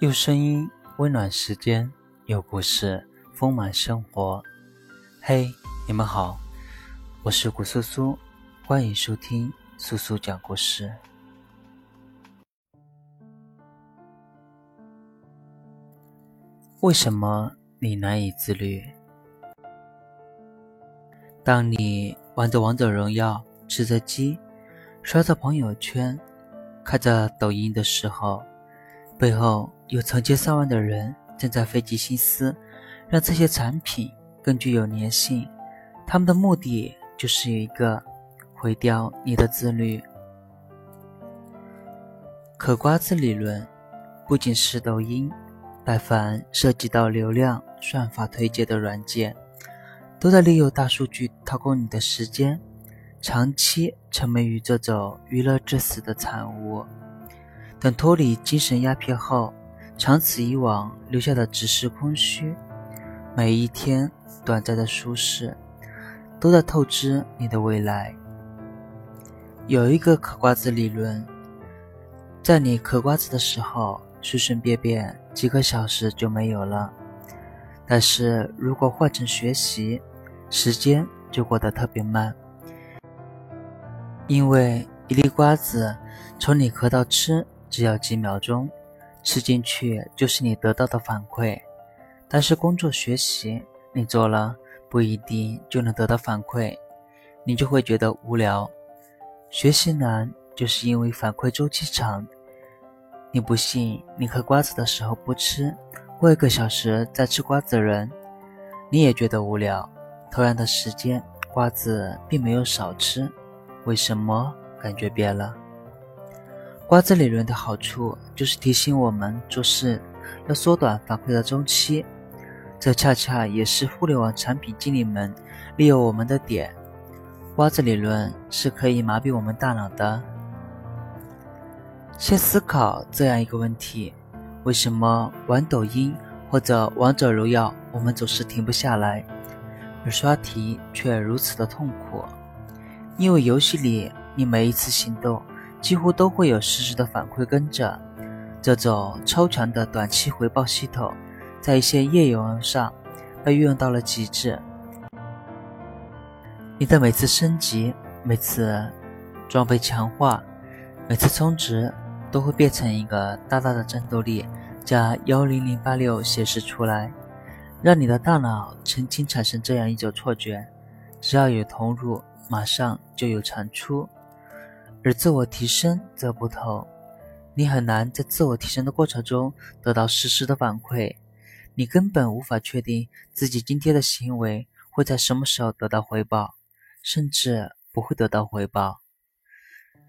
用声音温暖时间，有故事丰满生活。嘿，你们好，我是古苏苏，欢迎收听苏苏讲故事。为什么你难以自律？当你玩着王者荣耀，吃着鸡，刷着朋友圈，看着抖音的时候，背后有成千上万的人正在费尽心思，让这些产品更具有粘性。他们的目的就是一个：毁掉你的自律。嗑瓜子理论不仅是抖音，但凡涉及到流量、算法推荐的软件，都在利用大数据掏空你的时间，长期沉迷于这种娱乐至死的产物。等脱离精神鸦片后，长此以往留下的只是空虚。每一天短暂的舒适，都在透支你的未来。有一个嗑瓜子理论，在你嗑瓜子的时候，随随便便几个小时就没有了。但是如果换成学习，时间就过得特别慢，因为一粒瓜子从你嗑到吃。只要几秒钟，吃进去就是你得到的反馈。但是工作学习，你做了不一定就能得到反馈，你就会觉得无聊。学习难，就是因为反馈周期长。你不信，你嗑瓜子的时候不吃，过一个小时再吃瓜子人，你也觉得无聊。同样的时间，瓜子并没有少吃，为什么感觉变了？瓜子理论的好处就是提醒我们做事要缩短反馈的周期，这恰恰也是互联网产品经理们利用我们的点。瓜子理论是可以麻痹我们大脑的。先思考这样一个问题：为什么玩抖音或者王者荣耀我们总是停不下来，而刷题却如此的痛苦？因为游戏里你每一次行动。几乎都会有实时的反馈跟着，这种超强的短期回报系统，在一些页游上被运用到了极致。你的每次升级、每次装备强化、每次充值，都会变成一个大大的战斗力加幺零零八六显示出来，让你的大脑曾经产生这样一种错觉：只要有投入，马上就有产出。而自我提升则不同，你很难在自我提升的过程中得到实时的反馈，你根本无法确定自己今天的行为会在什么时候得到回报，甚至不会得到回报。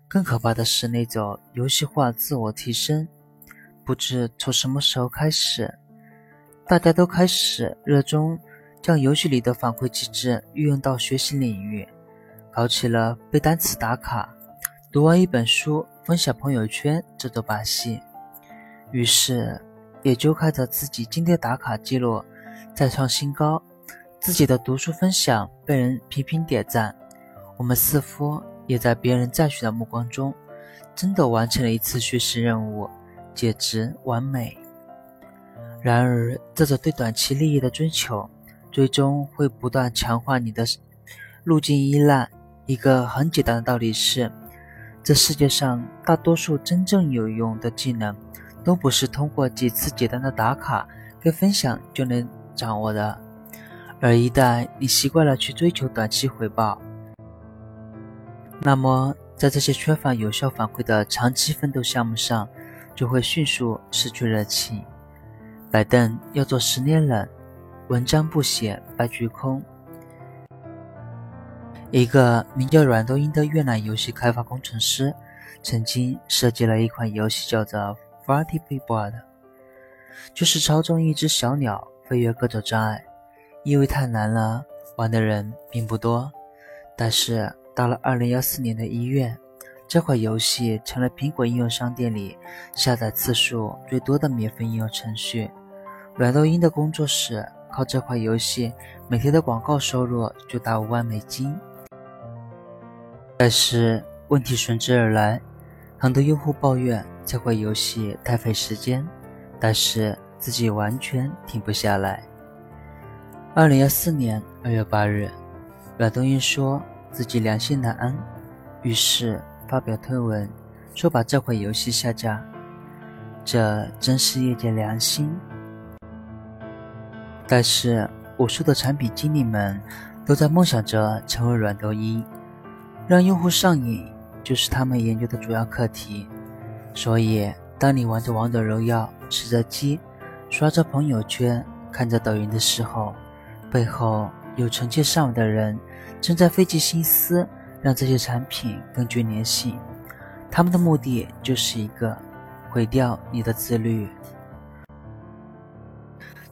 更可怕的是那种游戏化自我提升，不知从什么时候开始，大家都开始热衷将游戏里的反馈机制运用到学习领域，搞起了背单词打卡。读完一本书，分享朋友圈这种把戏，于是也就看着自己今天打卡记录再创新高，自己的读书分享被人频频点赞，我们似乎也在别人赞许的目光中，真的完成了一次学习任务，简直完美。然而，这种对短期利益的追求，最终会不断强化你的路径依赖。一个很简单的道理是。这世界上大多数真正有用的技能，都不是通过几次简单的打卡跟分享就能掌握的。而一旦你习惯了去追求短期回报，那么在这些缺乏有效反馈的长期奋斗项目上，就会迅速失去热情。摆凳要做十年冷，文章不写白居空。一个名叫阮东英的越南游戏开发工程师，曾经设计了一款游戏，叫做《Flighty Bird》，就是操纵一只小鸟飞越各种障碍。因为太难了，玩的人并不多。但是到了2014年的一月，这款游戏成了苹果应用商店里下载次数最多的免费应用程序。阮东英的工作室靠这款游戏每天的广告收入就达五万美金。但是问题随之而来，很多用户抱怨这款游戏太费时间，但是自己完全停不下来。二零幺四年二月八日，阮东英说自己良心难安，于是发表推文说把这款游戏下架。这真是业界良心。但是无数的产品经理们都在梦想着成为软东英，让用户上瘾就是他们研究的主要课题。所以，当你玩着王者荣耀、吃着鸡、刷着朋友圈、看着抖音的时候，背后有成千上万的人正在费尽心思让这些产品更具粘性。他们的目的就是一个。毁掉你的自律，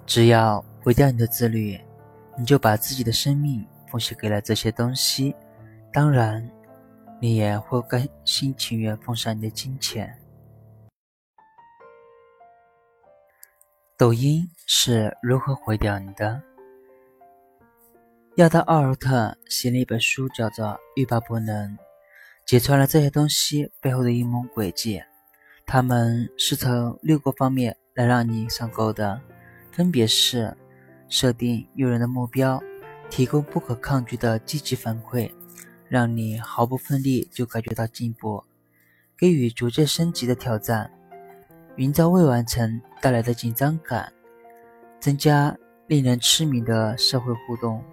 只要毁掉你的自律，你就把自己的生命奉献给了这些东西，当然，你也会甘心情愿奉上你的金钱。抖音是如何毁掉你的？亚当·奥尔特写了一本书，叫做《欲罢不能》，揭穿了这些东西背后的阴谋诡计。他们是从六个方面来让你上钩的，分别是设定诱人的目标，提供不可抗拒的积极反馈，让你毫不费力就感觉到进步，给予逐渐升级的挑战，营造未完成带来的紧张感，增加令人痴迷的社会互动。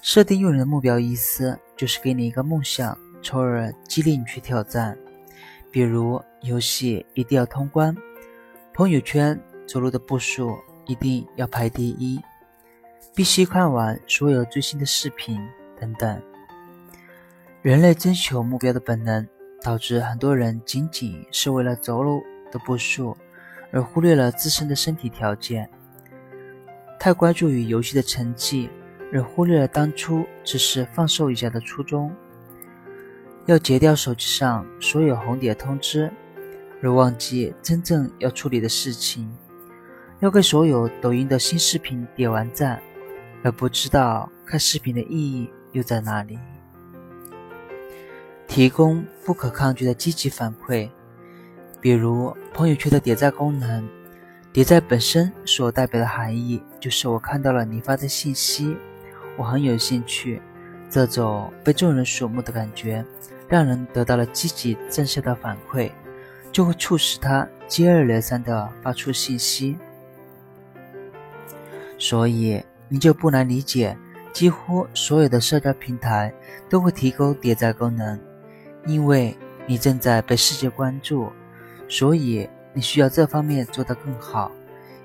设定诱人的目标意思就是给你一个梦想，从而激励你去挑战。比如游戏一定要通关，朋友圈走路的步数一定要排第一，必须看完所有最新的视频等等。人类追求目标的本能，导致很多人仅仅是为了走路的步数，而忽略了自身的身体条件。太关注于游戏的成绩，而忽略了当初只是放松一下的初衷。要截掉手机上所有红点通知，而忘记真正要处理的事情；要给所有抖音的新视频点完赞，而不知道看视频的意义又在哪里。提供不可抗拒的积极反馈，比如朋友圈的点赞功能。点赞本身所代表的含义，就是我看到了你发的信息，我很有兴趣。这种被众人瞩目的感觉。让人得到了积极正向的反馈，就会促使他接二连三地发出信息。所以你就不难理解，几乎所有的社交平台都会提供点赞功能，因为你正在被世界关注，所以你需要这方面做得更好。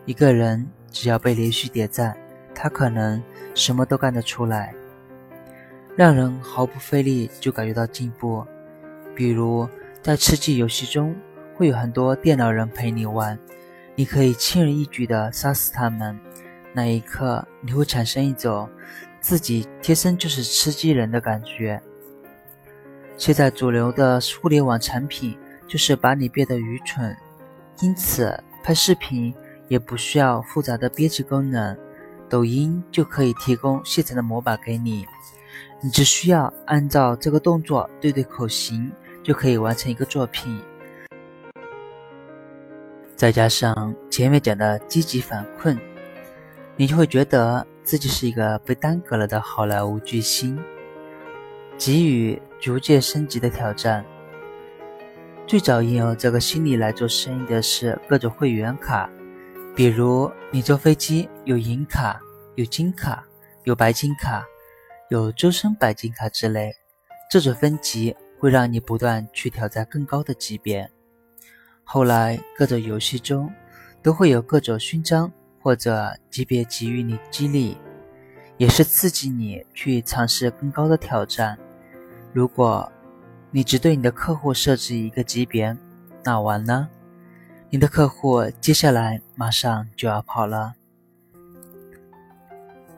一个人只要被连续点赞，他可能什么都干得出来。让人毫不费力就感觉到进步，比如在吃鸡游戏中，会有很多电脑人陪你玩，你可以轻而易举地杀死他们。那一刻，你会产生一种自己天生就是吃鸡人的感觉。现在主流的互联网产品就是把你变得愚蠢，因此拍视频也不需要复杂的编辑功能，抖音就可以提供现成的模板给你。你只需要按照这个动作对对口型，就可以完成一个作品。再加上前面讲的积极反馈，你就会觉得自己是一个被耽搁了的好莱坞巨星，给予逐渐升级的挑战。最早引用这个心理来做生意的是各种会员卡，比如你坐飞机有银卡、有金卡、有白金卡。有周身白金卡之类，这种分级会让你不断去挑战更高的级别。后来各种游戏中都会有各种勋章或者级别给予你激励，也是刺激你去尝试更高的挑战。如果你只对你的客户设置一个级别，那完了，你的客户接下来马上就要跑了。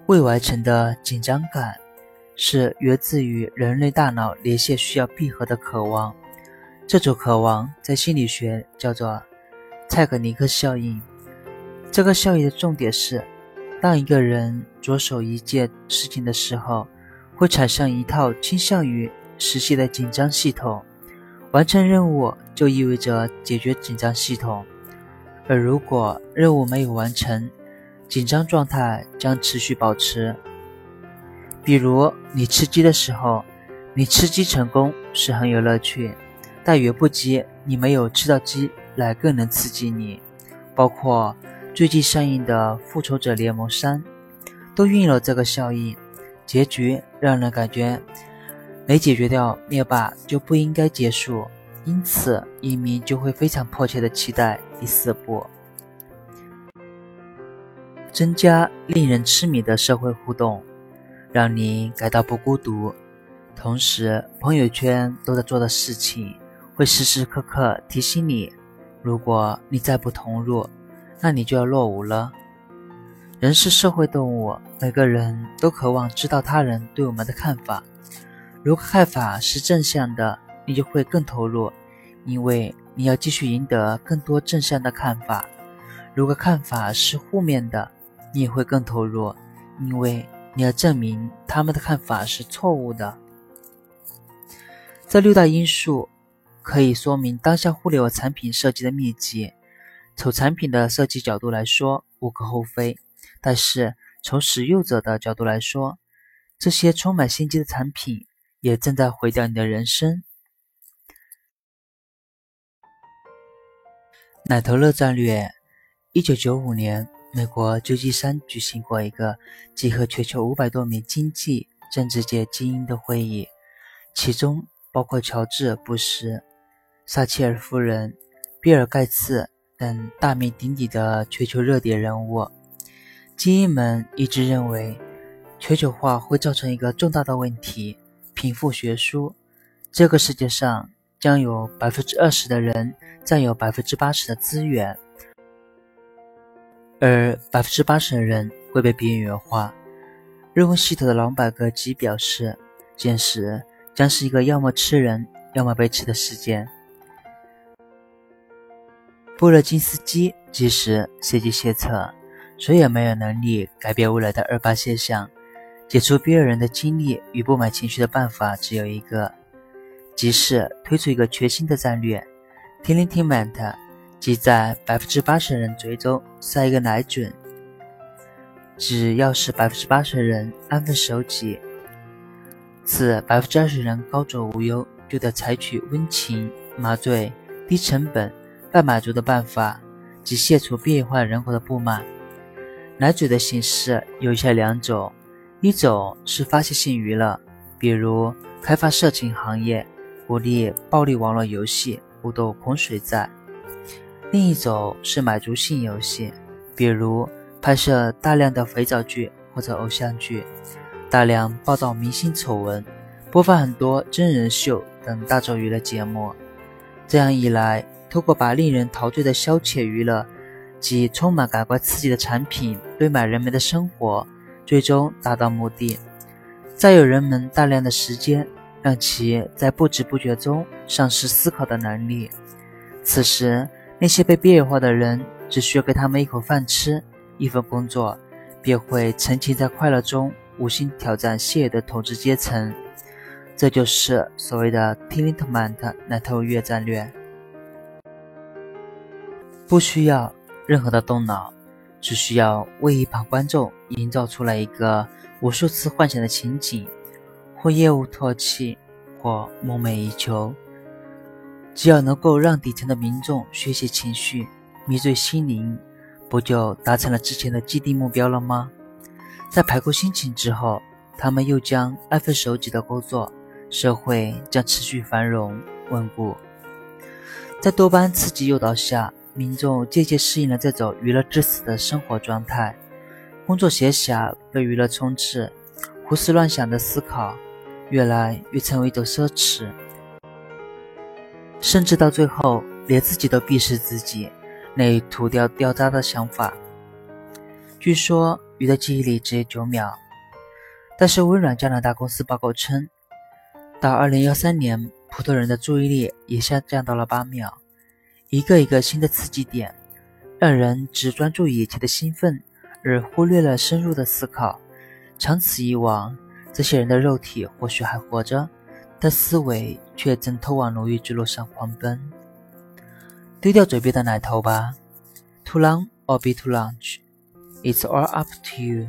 未完成的紧张感。是源自于人类大脑连线需要闭合的渴望，这种渴望在心理学叫做蔡格尼克效应。这个效应的重点是，当一个人着手一件事情的时候，会产生一套倾向于实现的紧张系统。完成任务就意味着解决紧张系统，而如果任务没有完成，紧张状态将持续保持。比如你吃鸡的时候，你吃鸡成功是很有乐趣，但远不及你没有吃到鸡来更能刺激你。包括最近上映的《复仇者联盟三》，都运用了这个效应。结局让人感觉没解决掉灭霸就不应该结束，因此影迷就会非常迫切的期待第四部。增加令人痴迷的社会互动，让你感到不孤独。同时，朋友圈都在做的事情，会时时刻刻提醒你：如果你再不投入，那你就要落伍了。人是社会动物，每个人都渴望知道他人对我们的看法。如果看法是正向的，你就会更投入，因为你要继续赢得更多正向的看法；如果看法是负面的，你也会更投入，因为你要证明他们的看法是错误的。这六大因素可以说明当下互联网产品设计的秘籍。从产品的设计角度来说，无可厚非。但是从使用者的角度来说，这些充满心机的产品也正在毁掉你的人生。奶头乐战略，一九九五年，美国旧金山举行过一个集合全球五百多名经济、政治界精英的会议，其中包括乔治·布什、撒切尔夫人、比尔·盖茨等大名鼎鼎的全球热点人物。精英们一直认为，全球化会造成一个重大的问题：贫富悬殊。这个世界上将有百分之二十的人占有百分之八十的资源，而百分之八十的人会被边缘化。日文系统的朗百格基表示，现实将是一个要么吃人，要么被吃的世界。布勒金斯基即使随机谢策。谁也没有能力改变未来的二八现象。解除边缘人的精力与不满情绪的办法只有一个，即是推出一个全新的战略 t i l i n t i m e n t 即在百分之八十人嘴中塞一个奶嘴。只要是百分之八十的人安分守己，此百分之二十人高枕无忧，就得采取温情、麻醉、低成本、半满足的办法，即卸除变换人口的不满。奶嘴的形式有以下两种：一种是发泄性娱乐，比如开发色情行业，鼓励暴力网络游戏，互斗捧水债；另一种是满足性游戏，比如拍摄大量的肥皂剧或者偶像剧，大量报道明星丑闻，播放很多真人秀等大众娱乐节目。这样一来，通过把令人陶醉的消遣娱乐。及充满感官刺激的产品堆满人们的生活，最终达到目的，占有人们大量的时间，让其在不知不觉中丧失思考的能力。此时，那些被边缘化的人只需要给他们一口饭吃，一份工作，便会沉浸在快乐中，无心挑战现有的统治阶层。这就是所谓的 t i l i n t m a n t 奶头乐战略，不需要。任何的动脑，只需要为一旁观众营造出来一个无数次幻想的情景，或厌恶唾弃，或梦寐以求。只要能够让底层的民众宣泄情绪、迷醉心灵，不就达成了之前的既定目标了吗？在排过心情之后，他们又将安分守己的工作，社会将持续繁荣稳固。在多巴胺刺激诱导下。民众渐渐适应了这种娱乐至死的生活状态，工作闲暇被娱乐充斥，胡思乱想的思考越来越成为一种奢侈，甚至到最后连自己都鄙视自己那土掉掉渣的想法。据说鱼的记忆力只有九秒，但是微软加拿大公司报告称，到二零幺三年，普通人的注意力也下降到了八秒。一个一个新的刺激点，让人只专注眼前的兴奋，而忽略了深入的思考。长此以往，这些人的肉体或许还活着，但思维却正偷往奴役之路上狂奔。丢掉嘴边的奶头吧，too long or be too lunch. It's all up to you